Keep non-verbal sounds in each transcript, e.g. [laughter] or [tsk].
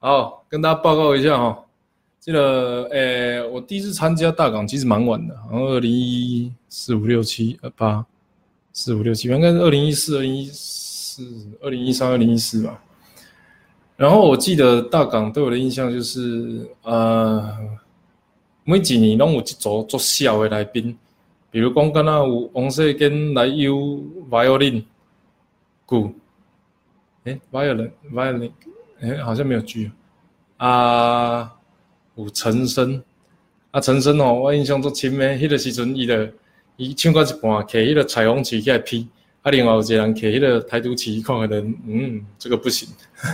好，跟大家报告一下哈，这个诶，我第一次参加大港其实蛮晚的，好像二零一四五六七二八四五六七，应该是二零一四二零一四二零一三二零一四吧。然后我记得大港对我的印象就是，呃，每几年拢有一组做小的来宾，比如讲，刚刚有王世坚来邀 violin，鼓，诶，violin，violin。哎，好像没有剧啊。有陈升啊，陈升哦，我印象中前面迄个时阵，伊的伊唱到一半，摕迄个彩虹旗起来劈，啊，另外有一个人摕迄个台独旗，看个人，嗯，这个不行。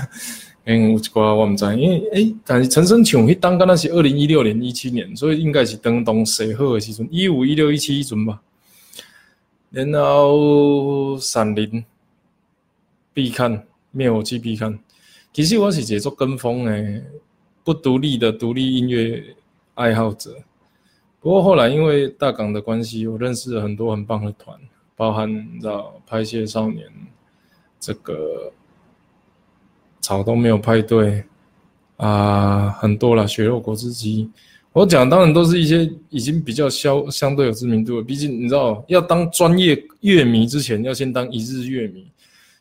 [laughs] 嗯，有一寡我唔知，因为诶，但是陈升唱迄当刚那是二零一六年、一七年，所以应该是当当时好诶时阵，一五、一六、一七一阵吧。然后闪灵必看，灭火器必看。其实我是一个做跟风诶不独立的独立音乐爱好者。不过后来因为大港的关系，我认识了很多很棒的团，包含你知道拍戏少年，这个草都没有派对啊，很多了血肉果汁机。我讲当然都是一些已经比较相相对有知名度，毕竟你知道要当专业乐迷之前，要先当一日乐迷，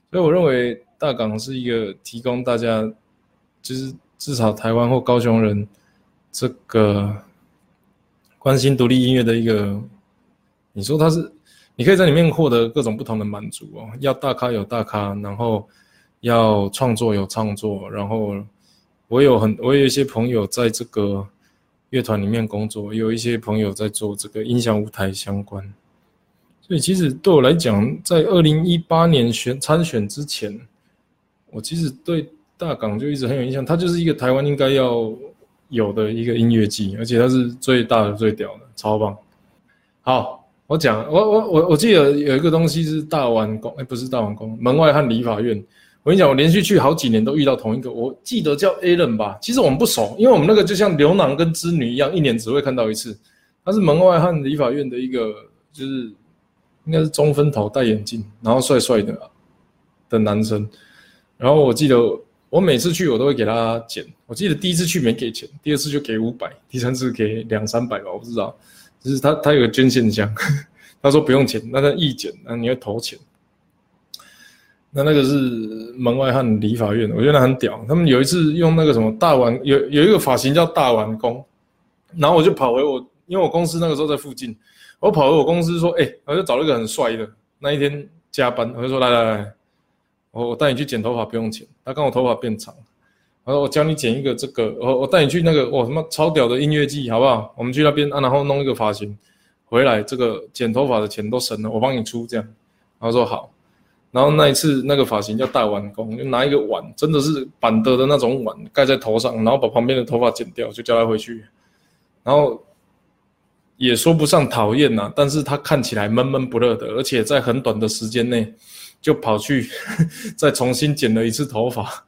所以我认为。大港是一个提供大家，就是至少台湾或高雄人，这个关心独立音乐的一个，你说他是，你可以在里面获得各种不同的满足哦。要大咖有大咖，然后要创作有创作，然后我有很我有一些朋友在这个乐团里面工作，有一些朋友在做这个音响舞台相关，所以其实对我来讲，在二零一八年选参选之前。我其实对大港就一直很有印象，它就是一个台湾应该要有的一个音乐季，而且它是最大的、最屌的，超棒。好，我讲，我我我我记得有一个东西是大完工，哎，不是大完工，门外汉理法院。我跟你讲，我连续去好几年都遇到同一个，我记得叫 a l a n 吧。其实我们不熟，因为我们那个就像牛郎跟织女一样，一年只会看到一次。他是门外汉理法院的一个，就是应该是中分头、戴眼镜，然后帅帅的的男生。然后我记得我每次去我都会给他减。我记得第一次去没给钱，第二次就给五百，第三次给两三百吧，我不知道。就是他他有个捐献箱，[laughs] 他说不用钱，那他一减，那你要投钱。那那个是门外汉理法院，我觉得很屌。他们有一次用那个什么大碗，有有一个发型叫大碗工，然后我就跑回我，因为我公司那个时候在附近，我跑回我公司说，哎，我就找了一个很帅的，那一天加班，我就说来来来。我我带你去剪头发不用钱，他刚好头发变长，他说我教你剪一个这个，我我带你去那个我什么超屌的音乐季好不好？我们去那边啊，然后弄一个发型，回来这个剪头发的钱都省了，我帮你出这样。他说好，然后那一次那个发型叫大碗工，就拿一个碗，真的是板的的那种碗盖在头上，然后把旁边的头发剪掉，就叫他回去。然后也说不上讨厌呐，但是他看起来闷闷不乐的，而且在很短的时间内。就跑去 [laughs] 再重新剪了一次头发，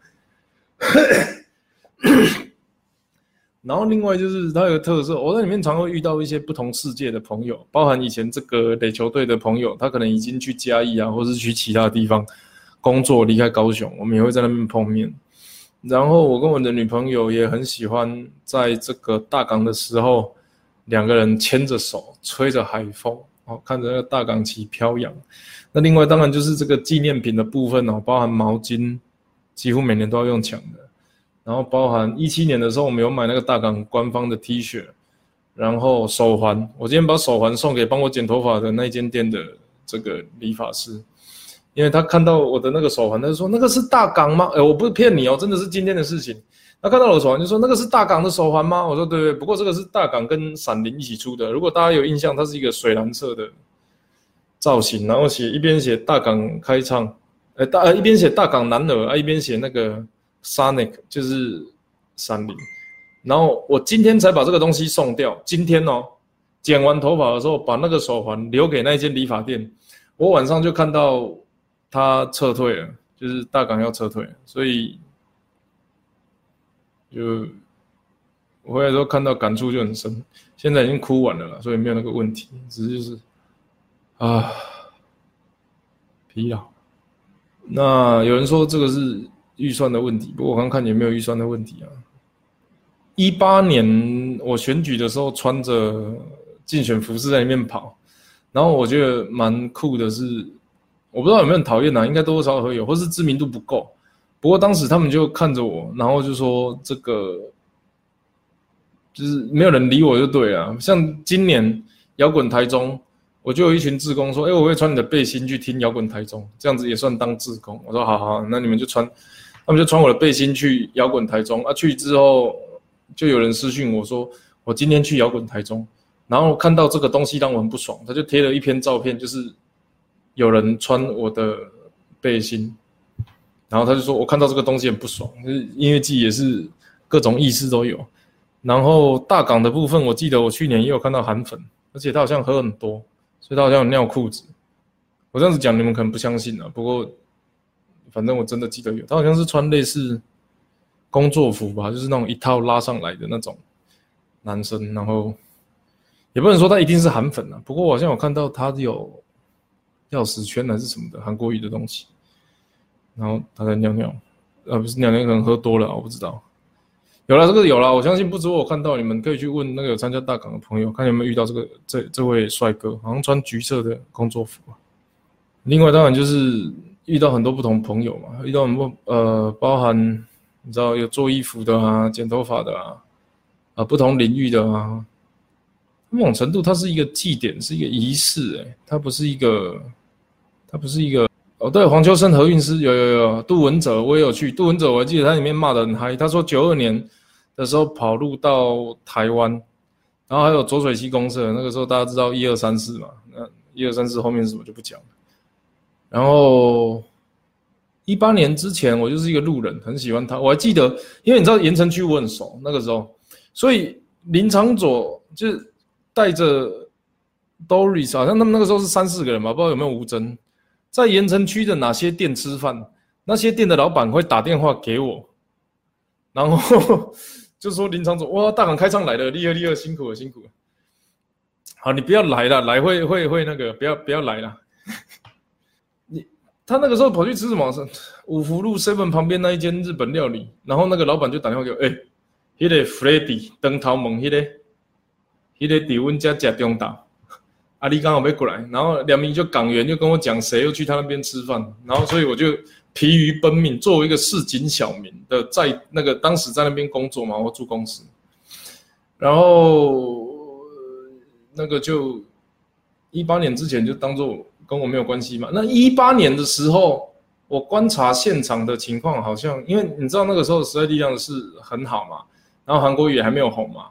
然后另外就是它有特色，我在里面常会遇到一些不同世界的朋友，包含以前这个垒球队的朋友，他可能已经去嘉义啊，或是去其他地方工作，离开高雄，我们也会在那边碰面。然后我跟我的女朋友也很喜欢在这个大港的时候，两个人牵着手，吹着海风，哦，看着那个大港旗飘扬。那另外当然就是这个纪念品的部分哦，包含毛巾，几乎每年都要用抢的。然后包含一七年的时候，我们有买那个大港官方的 T 恤，然后手环，我今天把手环送给帮我剪头发的那间店的这个理发师，因为他看到我的那个手环，他就说那个是大港吗？哎，我不是骗你哦，真的是今天的事情。他看到我的手环就说那个是大港的手环吗？我说对对，不过这个是大港跟闪灵一起出的。如果大家有印象，它是一个水蓝色的。造型，然后写一边写大港开唱，呃大呃一边写大港男儿啊，一边写那个 Sonic 就是闪灵，然后我今天才把这个东西送掉。今天哦，剪完头发的时候，把那个手环留给那间理发店，我晚上就看到他撤退了，就是大港要撤退，所以就我回来时候看到感触就很深。现在已经哭完了了，所以没有那个问题，只是就是。啊，疲劳。那有人说这个是预算的问题，不过我刚看有没有预算的问题啊。一八年我选举的时候穿着竞选服饰在里面跑，然后我觉得蛮酷的是，我不知道有没有人讨厌啊，应该多多少少会有，或是知名度不够。不过当时他们就看着我，然后就说这个就是没有人理我就对了。像今年摇滚台中，我就有一群志工说：“哎，我会穿你的背心去听摇滚台中，这样子也算当志工。”我说：“好好，那你们就穿。”他们就穿我的背心去摇滚台中啊，去之后就有人私讯我说：“我今天去摇滚台中，然后看到这个东西让我很不爽。”他就贴了一篇照片，就是有人穿我的背心。然后他就说：“我看到这个东西很不爽，就是音乐季也是各种意思都有。然后大港的部分，我记得我去年也有看到韩粉，而且他好像喝很多，所以他好像有尿裤子。我这样子讲，你们可能不相信啊。不过反正我真的记得有，他好像是穿类似工作服吧，就是那种一套拉上来的那种男生。然后也不能说他一定是韩粉啊，不过我好像有看到他有钥匙圈还是什么的韩国语的东西。”然后他在尿尿，啊，不是尿尿，可能喝多了，我不知道。有了这个有了，我相信不止我看到，你们可以去问那个有参加大港的朋友，看有没有遇到这个这这位帅哥，好像穿橘色的工作服。另外当然就是遇到很多不同朋友嘛，遇到很多呃，包含你知道有做衣服的啊，剪头发的啊，啊，不同领域的啊，某种程度它是一个祭典，是一个仪式，诶，它不是一个，它不是一个。哦，对，黄秋生何韵诗有有有，杜文泽我也有去，杜文泽我还记得他里面骂的很嗨，他说九二年的时候跑路到台湾，然后还有浊水溪公社，那个时候大家知道一二三四嘛，那一二三四后面是什么就不讲了。然后一八年之前我就是一个路人，很喜欢他，我还记得，因为你知道盐城区我很熟，那个时候，所以林长佐就是带着 Doris，好像他们那个时候是三四个人吧，不知道有没有吴真。在盐城区的哪些店吃饭？那些店的老板会打电话给我，然后就说林长总，哇，大港开唱来了，厉害厉害，辛苦了辛苦了。好，你不要来了，来会会会那个，不要不要来了。你他那个时候跑去吃什么？五福路 seven 旁边那一间日本料理，然后那个老板就打电话给我，哎，那个 Freddy 登桃门，那个那个底温家食中岛。阿力刚好没过来，然后两名就港员就跟我讲谁又去他那边吃饭，然后所以我就疲于奔命，作为一个市井小民的，在那个当时在那边工作嘛，我住公司，然后那个就一八年之前就当做跟我没有关系嘛。那一八年的时候，我观察现场的情况，好像因为你知道那个时候时代力量是很好嘛，然后韩国语还没有红嘛，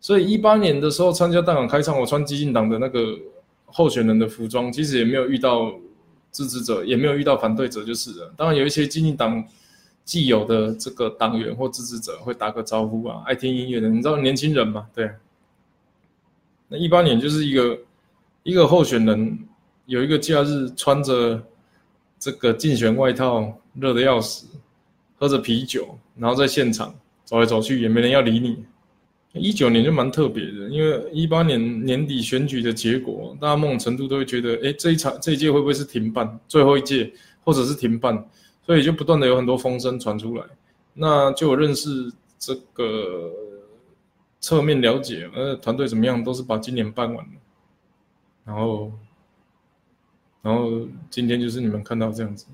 所以一八年的时候参加大港开唱，我穿激进党的那个。候选人的服装其实也没有遇到支持者，也没有遇到反对者，就是了。当然有一些激进党既有的这个党员或支持者会打个招呼啊，爱听音乐的，你知道年轻人嘛？对。那一八年就是一个一个候选人有一个假日，穿着这个竞选外套，热的要死，喝着啤酒，然后在现场走来走去，也没人要理你。一九年就蛮特别的，因为一八年年底选举的结果，大家某种程度都会觉得，哎，这一场这一届会不会是停办，最后一届，或者是停办，所以就不断的有很多风声传出来。那就有认识这个侧面了解，呃，团队怎么样，都是把今年办完了。然后，然后今天就是你们看到这样子，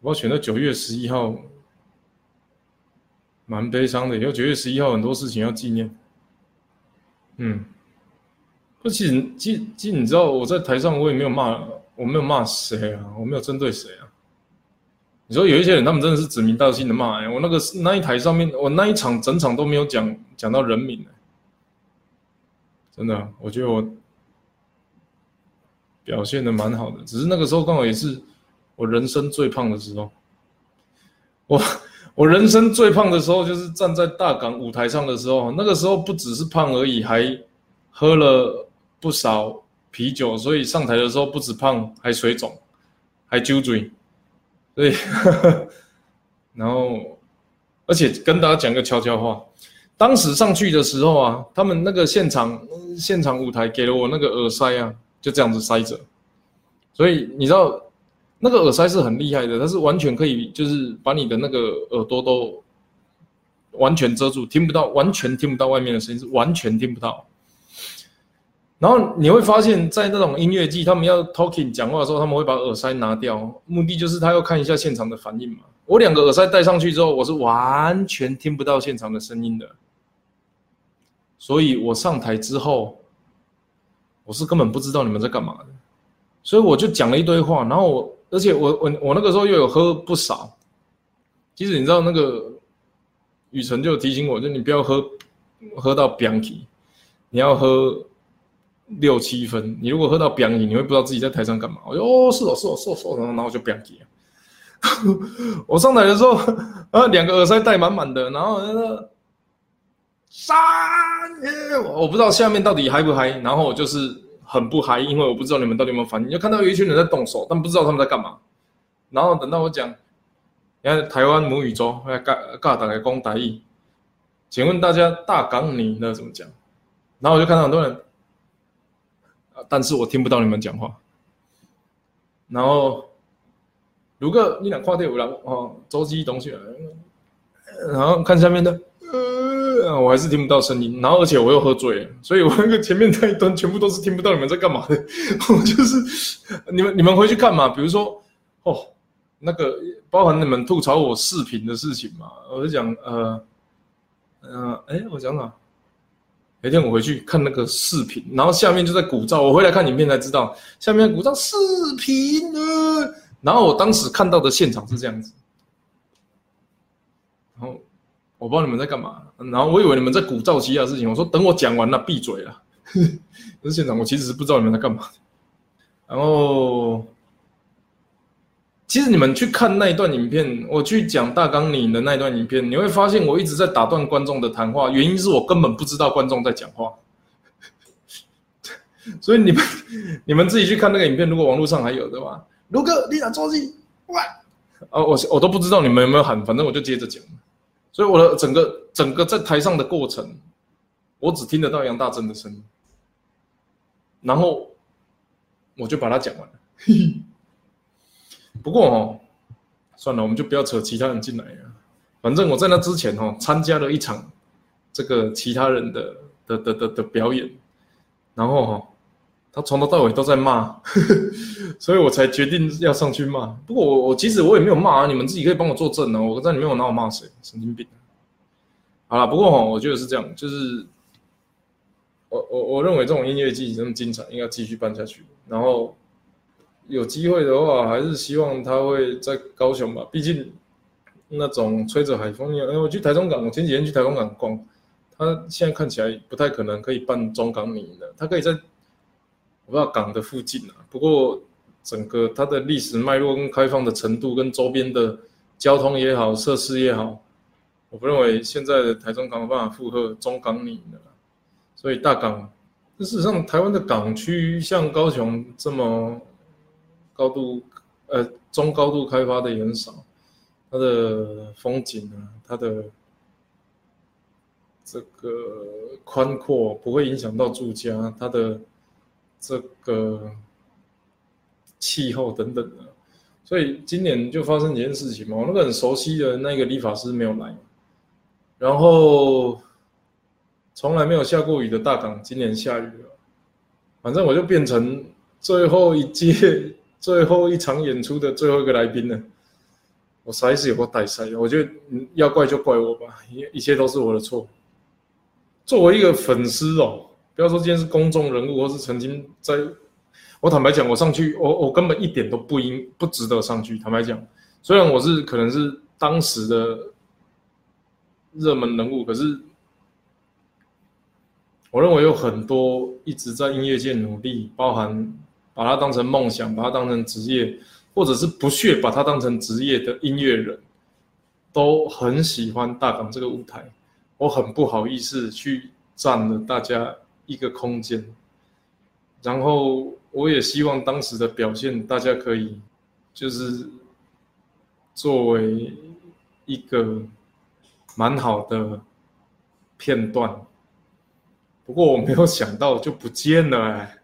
我选到九月十一号。蛮悲伤的，因为九月十一号很多事情要纪念。嗯，不，其实，其其实你知道，我在台上我也没有骂，我没有骂谁啊，我没有针对谁啊。你说有一些人，他们真的是指名道姓的骂，我那个那一台上面，我那一场整场都没有讲讲到人名真的，我觉得我表现的蛮好的，只是那个时候刚好也是我人生最胖的时候，我。我人生最胖的时候，就是站在大港舞台上的时候。那个时候不只是胖而已，还喝了不少啤酒，所以上台的时候不止胖，还水肿，还揪嘴。对，[laughs] 然后，而且跟大家讲个悄悄话，当时上去的时候啊，他们那个现场现场舞台给了我那个耳塞啊，就这样子塞着。所以你知道，那个耳塞是很厉害的，它是完全可以就是把你的那个耳朵都完全遮住，听不到，完全听不到外面的声音，是完全听不到。然后你会发现在那种音乐季，他们要 talking 讲话的时候，他们会把耳塞拿掉，目的就是他要看一下现场的反应嘛。我两个耳塞戴上去之后，我是完全听不到现场的声音的，所以我上台之后，我是根本不知道你们在干嘛的，所以我就讲了一堆话，然后我，而且我我我那个时候又有喝不少，其实你知道那个雨辰就提醒我，就你不要喝喝到 b i a n 你要喝。六七分，你如果喝到扁饮，你会不知道自己在台上干嘛。我就哦，是哦，是哦，是哦，是哦，然后我就扁饮。[laughs] 我上台的时候，啊，两个耳塞戴满满的，然后那个三，我不知道下面到底嗨不嗨，然后我就是很不嗨，因为我不知道你们到底有没有反应。就看到有一群人在动手，但不知道他们在干嘛。然后等到我讲，你看台湾母语州，要尬尬打来讲台语，请问大家大港你那怎么讲？然后我就看到很多人。但是我听不到你们讲话。然后，如果你俩跨队有人哦，周记东西，然后看下面的，呃，我还是听不到声音。然后，而且我又喝醉了，所以我那个前面那一段全部都是听不到你们在干嘛的。我就是你们，你们回去看嘛。比如说，哦，那个包含你们吐槽我视频的事情嘛，我就讲，呃，呃，哎，我讲哪？那天我回去看那个视频，然后下面就在鼓噪。我回来看影片才知道，下面鼓噪视频呢。然后我当时看到的现场是这样子，我不知道你们在干嘛，然后我以为你们在鼓噪其他事情。我说等我讲完了，闭嘴了。[laughs] 可是现场我其实是不知道你们在干嘛然后。其实你们去看那一段影片，我去讲大纲里的那一段影片，你会发现我一直在打断观众的谈话，原因是我根本不知道观众在讲话。[laughs] 所以你们你们自己去看那个影片，如果网络上还有的话，卢哥，你想做戏？喂，哦，我我都不知道你们有没有喊，反正我就接着讲。所以我的整个整个在台上的过程，我只听得到杨大真的声音，然后我就把它讲完了。[laughs] 不过哦，算了，我们就不要扯其他人进来了。反正我在那之前哦，参加了一场这个其他人的的的的的表演，然后哈，他从头到尾都在骂，[laughs] 所以我才决定要上去骂。不过我我其实我也没有骂啊，你们自己可以帮我作证哦。我在里面我哪有骂谁？神经病！好了，不过哈，我觉得是这样，就是我我我认为这种音乐季这么精彩，应该继续办下去。然后。有机会的话，还是希望他会在高雄吧。毕竟那种吹着海风一样。哎，我去台中港，我前几天去台中港逛，他现在看起来不太可能可以办中港米的。他可以在我不知道港的附近啊。不过整个它的历史脉络跟开放的程度，跟周边的交通也好，设施也好，我不认为现在的台中港有办法负荷中港米的。所以大港，事实上台湾的港区像高雄这么。高度，呃，中高度开发的也很少，它的风景啊，它的这个宽阔不会影响到住家，它的这个气候等等的，所以今年就发生一件事情嘛，我那个很熟悉的那个理发师没有来，然后从来没有下过雨的大港今年下雨了，反正我就变成最后一届。[laughs] 最后一场演出的最后一个来宾了，我实在是有个带赛，我觉得要怪就怪我吧，一一切都是我的错。作为一个粉丝哦，不要说今天是公众人物，或是曾经在，我坦白讲，我上去，我我根本一点都不应不值得上去。坦白讲，虽然我是可能是当时的热门人物，可是我认为有很多一直在音乐界努力，包含。把它当成梦想，把它当成职业，或者是不屑把它当成职业的音乐人，都很喜欢大港这个舞台。我很不好意思去占了大家一个空间，然后我也希望当时的表现大家可以就是作为一个蛮好的片段。不过我没有想到就不见了哎。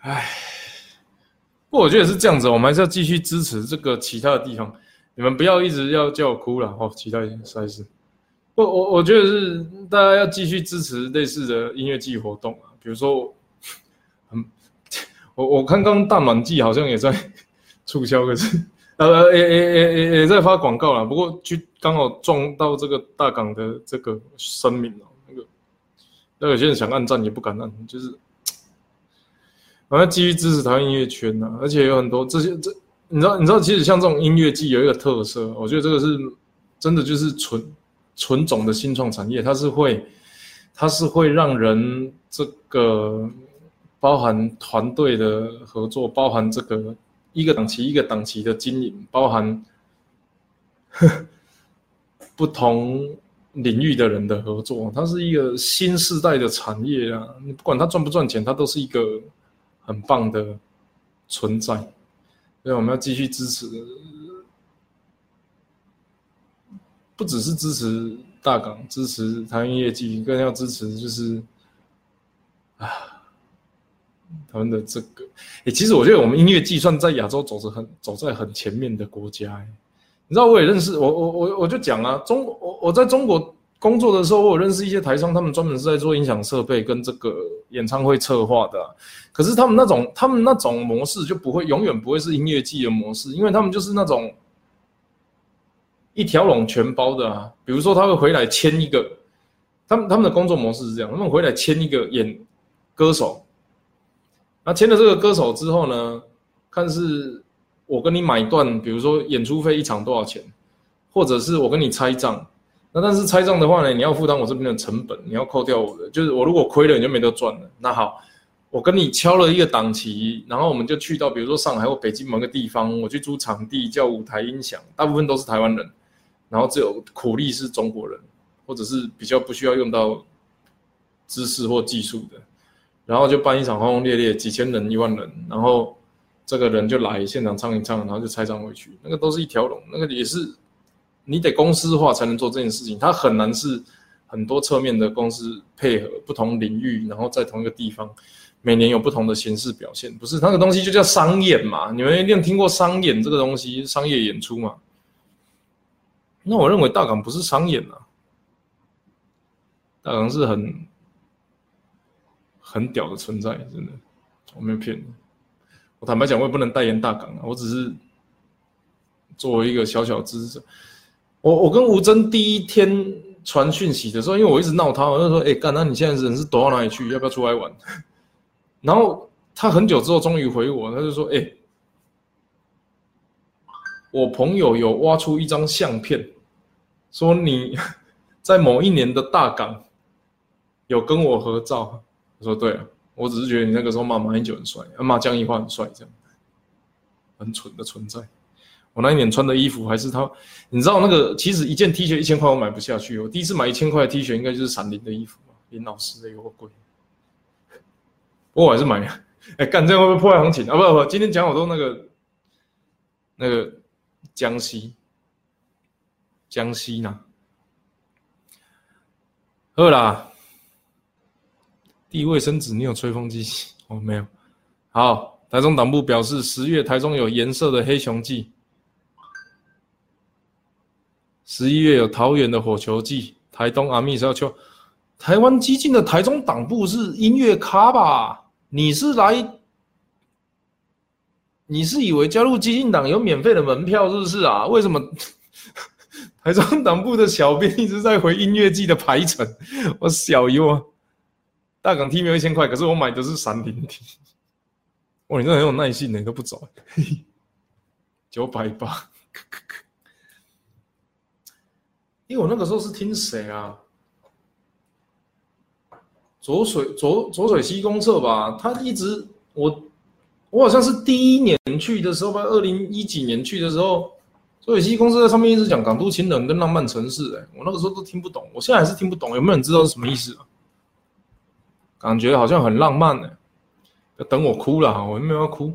哎，不过，我觉得是这样子，我们还是要继续支持这个其他的地方。你们不要一直要叫我哭了哦，其他赛事。我我我觉得是大家要继续支持类似的音乐季活动啊，比如说，嗯，我我看刚大满季好像也在促销，可是呃也也也也也在发广告了，不过去刚好撞到这个大港的这个声明了，那个那有些人想按赞也不敢按，就是，我要继续支持台湾音乐圈呐，而且有很多这些这。你知道，你知道，其实像这种音乐季有一个特色，我觉得这个是真的，就是纯纯种的新创产业，它是会，它是会让人这个包含团队的合作，包含这个一个档期一个档期的经营，包含不同领域的人的合作，它是一个新时代的产业啊！你不管它赚不赚钱，它都是一个很棒的存在。所以我们要继续支持，不只是支持大港，支持台湾业绩，更要支持就是啊，他们的这个。哎，其实我觉得我们音乐计算在亚洲走着很走在很前面的国家。你知道我也认识我我我我就讲啊，中我我在中国。工作的时候，我认识一些台商，他们专门是在做音响设备跟这个演唱会策划的。可是他们那种，他们那种模式就不会永远不会是音乐季的模式，因为他们就是那种一条龙全包的啊。比如说，他会回来签一个，他们他们的工作模式是这样：他们回来签一个演歌手，那签了这个歌手之后呢，看是我跟你买断，比如说演出费一场多少钱，或者是我跟你拆账。那但是拆账的话呢，你要负担我这边的成本，你要扣掉我的，就是我如果亏了，你就没得赚了。那好，我跟你敲了一个档期，然后我们就去到比如说上海或北京某个地方，我去租场地叫舞台音响，大部分都是台湾人，然后只有苦力是中国人，或者是比较不需要用到知识或技术的，然后就办一场轰轰烈烈，几千人、一万人，然后这个人就来现场唱一唱，然后就拆账回去，那个都是一条龙，那个也是。你得公司化才能做这件事情，它很难是很多侧面的公司配合不同领域，然后在同一个地方，每年有不同的形式表现，不是那个东西就叫商演嘛？你们一定听过商演这个东西，商业演出嘛？那我认为大港不是商演啊，大港是很很屌的存在，真的，我没有骗你。我坦白讲，我也不能代言大港啊，我只是作为一个小小支持者。我我跟吴征第一天传讯息的时候，因为我一直闹他，我就说：“哎，干，那你现在人是躲到哪里去？要不要出来玩？” [laughs] 然后他很久之后终于回我，他就说：“哎，我朋友有挖出一张相片，说你 [laughs] 在某一年的大港有跟我合照。”我说：“对啊，我只是觉得你那个时候骂马英九很帅，骂江一花很帅，这样很蠢的存在。”我那一年穿的衣服还是他，你知道那个其实一件 T 恤一千块我买不下去。我第一次买一千块的 T 恤应该就是闪灵的衣服嘛，林老师的有个贵。不过我还是买了。哎，干这样会不会破坏行情啊？不不，今天讲好多那个那个江西江西呢？饿啦。地卫生纸，你有吹风机？[laughs] 哦，没有。好，台中党部表示，十月台中有颜色的黑熊季。十一月有桃园的火球季，台东阿密是要秋，台湾激进的台中党部是音乐咖吧？你是来，你是以为加入激进党有免费的门票是不是啊？为什么台中党部的小编一直在回音乐季的排程？[laughs] 我小优啊，大港 T 没有一千块，可是我买的是闪灵 T。[laughs] 哇，你真很有耐性呢，你都不走，[laughs] 九百八。因为我那个时候是听谁啊？左水左左水溪公厕吧，他一直我我好像是第一年去的时候吧，二零一几年去的时候，左水溪公司在上面一直讲港都情人跟浪漫城市，哎，我那个时候都听不懂，我现在还是听不懂，有没有人知道是什么意思啊？感觉好像很浪漫呢，等我哭了，我没有要哭，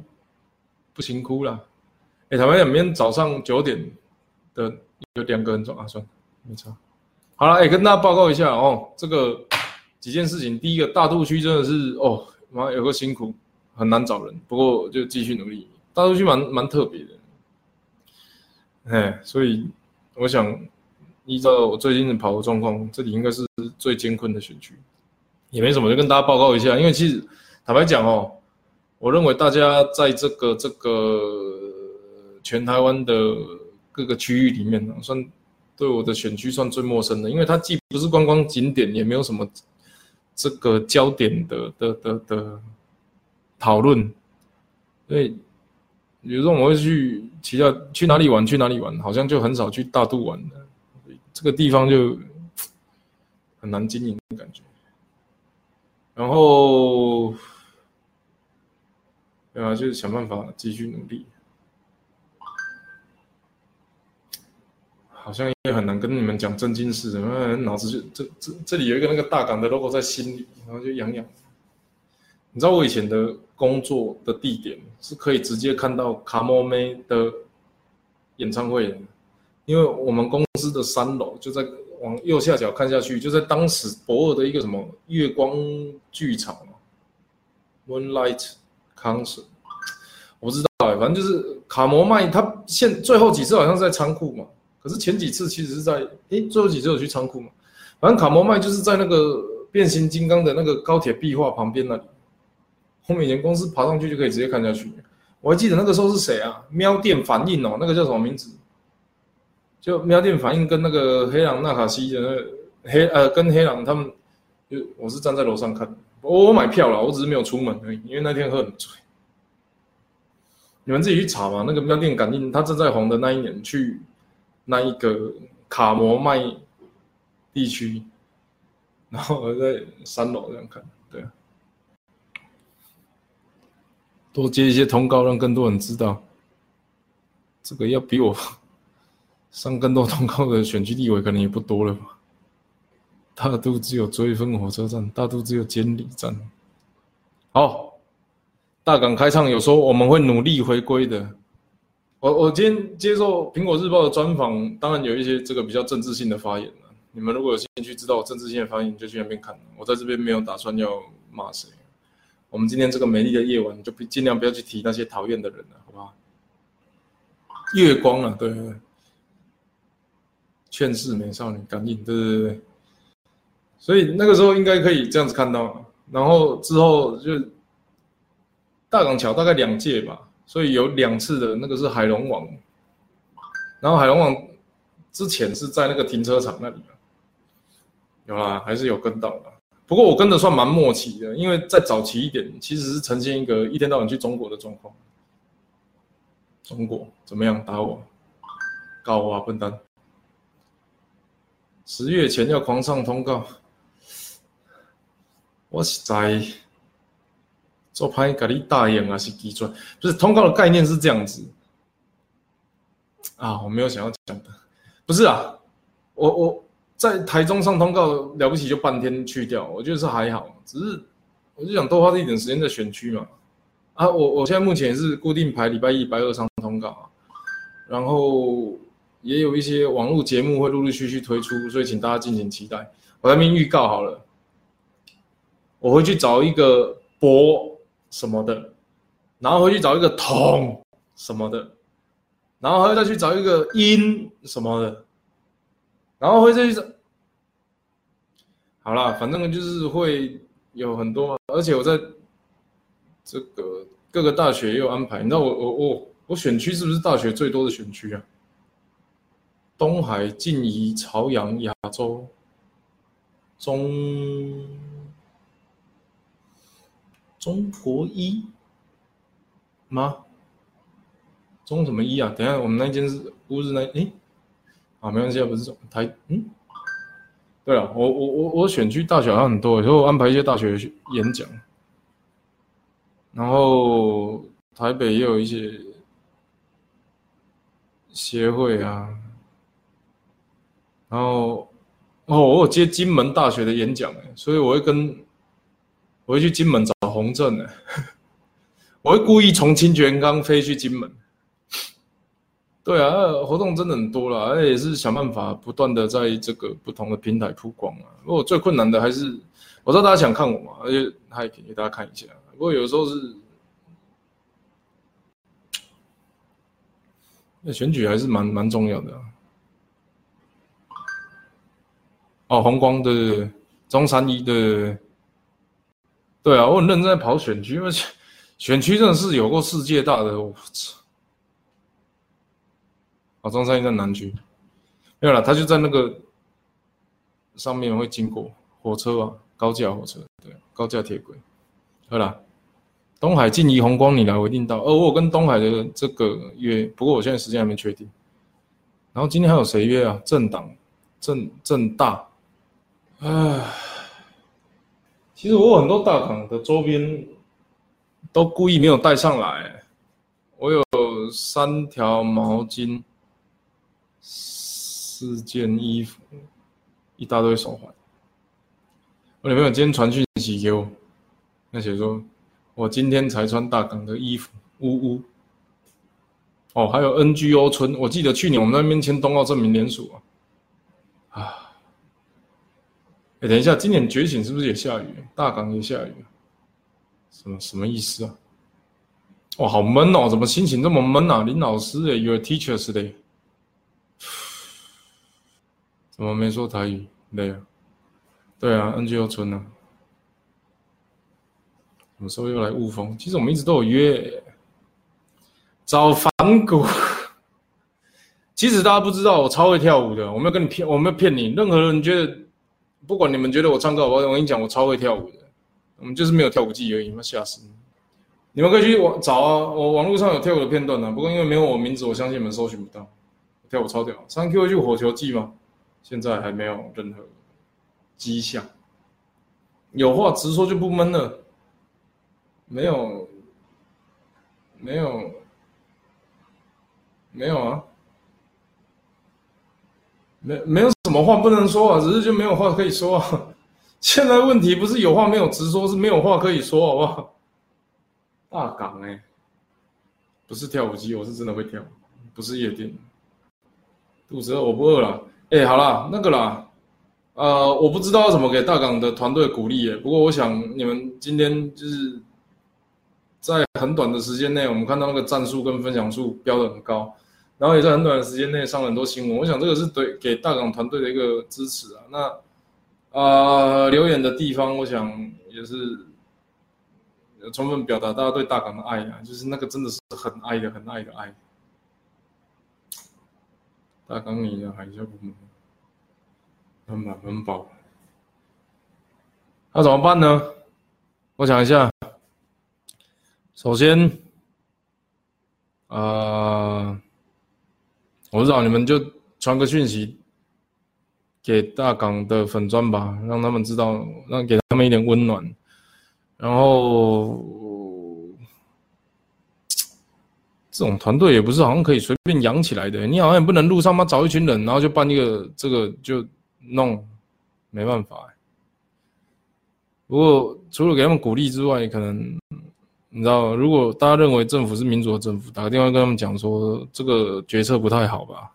不行哭了，哎，台湾两边早上九点的有两个人说啊，算了。没错，好了，哎，跟大家报告一下哦，这个几件事情。第一个，大肚区真的是哦，妈有个辛苦，很难找人，不过就继续努力。大肚区蛮蛮特别的，哎，所以我想依照我最近的跑的状况，这里应该是最艰困的选区，也没什么，就跟大家报告一下。因为其实坦白讲哦，我认为大家在这个这个全台湾的各个区域里面呢，算对我的选区算最陌生的，因为它既不是观光景点，也没有什么这个焦点的的的的讨论，所以。比如说，我会去其他去哪里玩？去哪里玩？好像就很少去大肚玩的，这个地方就 [tsk] 很难经营的感觉。然后，对啊，就是想办法继续努力。好像也很难跟你们讲正经事，因为脑子就这这这里有一个那个大港的 logo 在心里，然后就痒痒。你知道我以前的工作的地点是可以直接看到卡莫梅的演唱会的，因为我们公司的三楼就在往右下角看下去，就在当时博尔的一个什么月光剧场嘛，Moonlight Concert，我不知道哎，反正就是卡摩麦他现最后几次好像是在仓库嘛，可是前几次其实是在诶最后几次有去仓库嘛，反正卡摩麦就是在那个变形金刚的那个高铁壁画旁边那里。后面以前公司爬上去就可以直接看下去。我还记得那个时候是谁啊？喵电反应哦，那个叫什么名字？就喵电反应跟那个黑狼纳卡西的那个黑呃，跟黑狼他们，就我是站在楼上看。我我买票了，我只是没有出门而已，因为那天喝很醉。你们自己去查嘛。那个喵电感应，他正在红的那一年去那一个卡摩麦地区，然后我在三楼这样看，对。多接一些通告，让更多人知道。这个要比我 [laughs] 上更多通告的选区地位，可能也不多了吧？大都只有追分火车站，大都只有监理站。好，大港开唱有说我们会努力回归的。我我今天接受苹果日报的专访，当然有一些这个比较政治性的发言了。你们如果有兴趣知道我政治性的发言，就去那边看。我在这边没有打算要骂谁。我们今天这个美丽的夜晚，就尽量不要去提那些讨厌的人了，好不好？月光了，对对对，劝世美少女感应，对对对。所以那个时候应该可以这样子看到，然后之后就大港桥大概两届吧，所以有两次的那个是海龙王，然后海龙王之前是在那个停车场那里有啦，还是有跟到的。不过我跟的算蛮默契的，因为再早期一点，其实是呈现一个一天到晚去中国的状况。中国怎么样？打我，告我啊，笨蛋！十月前要狂上通告，我是在做拍给你大眼啊，是基准，不是通告的概念是这样子啊，我没有想要讲的，不是啊，我我。在台中上通告了不起就半天去掉，我觉得是还好，只是我就想多花一点时间在选区嘛。啊，我我现在目前也是固定排礼拜一、礼拜二上通告啊，然后也有一些网络节目会陆陆续续推出，所以请大家敬请期待。我那边预告好了，我会去找一个博什么的，然后回去找一个统什么的，然后还要再去找一个音什么的。然后会再去，好啦，反正就是会有很多，而且我在这个各个大学也有安排。你知道我我我我选区是不是大学最多的选区啊？东海、静宜、朝阳、亚洲、中中国一吗？中什么一啊？等下我们那间是乌日那诶。啊，没关系啊，不是台，嗯，对啊，我我我我选区大小好像很多，所以我安排一些大学演讲，然后台北也有一些协会啊，然后哦，我有接金门大学的演讲哎，所以我会跟我会去金门找洪正哎，[laughs] 我会故意从清泉岗飞去金门。对啊，活动真的很多了，而且也是想办法不断的在这个不同的平台曝广啊。不过最困难的还是，我知道大家想看我嘛，而且还可以给大家看一下。不过有时候是，那选举还是蛮蛮重要的、哦，红光的中山一的，对啊，我很认真在跑选区，而且选区真的是有过世界大的，我操！啊，中山一在南区，没有了，他就在那个上面会经过火车啊，高架火车，对，高架铁轨，好了。东海进怡红光，你来我一定到。哦，我跟东海的这个约，不过我现在时间还没确定。然后今天还有谁约啊？政党，政政大。唉，其实我很多大港的周边都故意没有带上来。我有三条毛巾，四件衣服，一大堆手环。我女朋友今天传讯息给我，那写说。我今天才穿大港的衣服，呜呜。哦，还有 NGO 村，我记得去年我们那边签冬奥证明联署啊。啊，哎，等一下，今年觉醒是不是也下雨？大港也下雨，什么什么意思啊？哇，好闷哦，怎么心情这么闷啊？林老师诶 y o u r teachers day，怎么没说台语？累啊？对啊，NGO 村呢？什么时候又来雾峰？其实我们一直都有约找反骨。其实大家不知道，我超会跳舞的。我没有跟你骗，我没有骗你。任何人觉得，不管你们觉得我唱歌好不好，我跟你讲，我超会跳舞的。我们就是没有跳舞技而已，妈吓死你！你们可以去网找啊，我网络上有跳舞的片段呢。不过因为没有我名字，我相信你们搜寻不到。跳舞超屌，上 Q 去火球季吗？现在还没有任何迹象。有话直说就不闷了。没有，没有，没有啊，没没有什么话不能说啊，只是就没有话可以说啊。[laughs] 现在问题不是有话没有直说，是没有话可以说，好不好？大港哎，不是跳舞机，我是真的会跳，不是夜店。肚子饿，我不饿了。哎，好了，那个啦，呃，我不知道要怎么给大港的团队鼓励耶。不过我想你们今天就是。在很短的时间内，我们看到那个战术跟分享数标的很高，然后也在很短的时间内上了很多新闻。我想这个是对给大港团队的一个支持啊。那啊留言的地方，我想也是充分表达大家对大港的爱啊，就是那个真的是很爱的、很爱的爱。大港你的海啸部门很满很饱，那怎么办呢？我想一下。首先，啊，我不知道你们就传个讯息给大港的粉砖吧，让他们知道，让给他们一点温暖。然后，这种团队也不是好像可以随便养起来的，你好像也不能路上嘛找一群人，然后就办一个这个就弄，没办法。不过除了给他们鼓励之外，可能。你知道，如果大家认为政府是民主的政府，打个电话跟他们讲说这个决策不太好吧？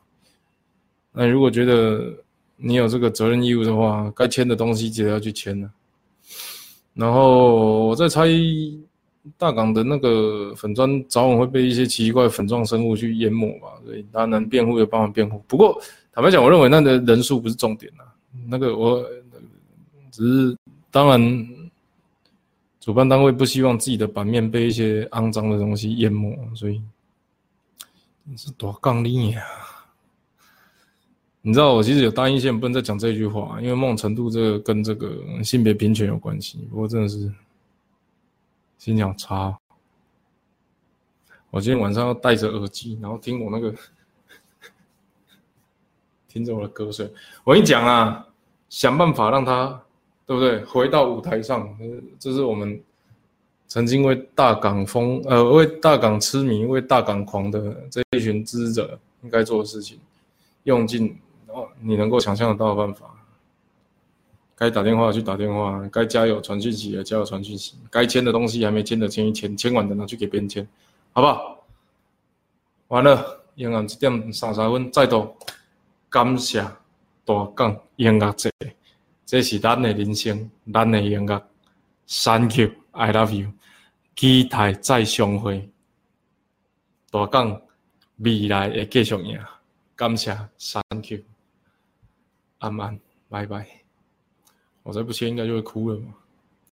那如果觉得你有这个责任义务的话，该签的东西记得要去签了。然后我在猜，大港的那个粉砖早晚会被一些奇怪粉状生物去淹没吧？所以他能辩护就帮忙辩护。不过坦白讲，我认为那的人数不是重点啊。那个我只是当然。主办单位不希望自己的版面被一些肮脏的东西淹没，所以你是多杠力呀！你知道我其实有答应现在不能再讲这句话，因为某种程度这个跟这个性别平权有关系。不过真的是心情差。我今天晚上要戴着耳机，然后听我那个听着我的歌声。我跟你讲啊，想办法让他。对不对？回到舞台上，这是我们曾经为大港疯，呃，为大港痴迷、为大港狂的这一群支持者应该做的事情，用尽哦你能够想象得到的办法。该打电话去打电话，该加油传讯息的加油传讯息，该签的东西还没签的签一签，签完的拿去给别人签，好不好？完了，延安这点三十分，再度感谢大港音乐节。这是咱的人生，咱的音乐。Thank you, I love you。期待再相会。大港未来会继续赢。感谢，Thank you，安安，拜拜。我再不切应该就会哭了嘛。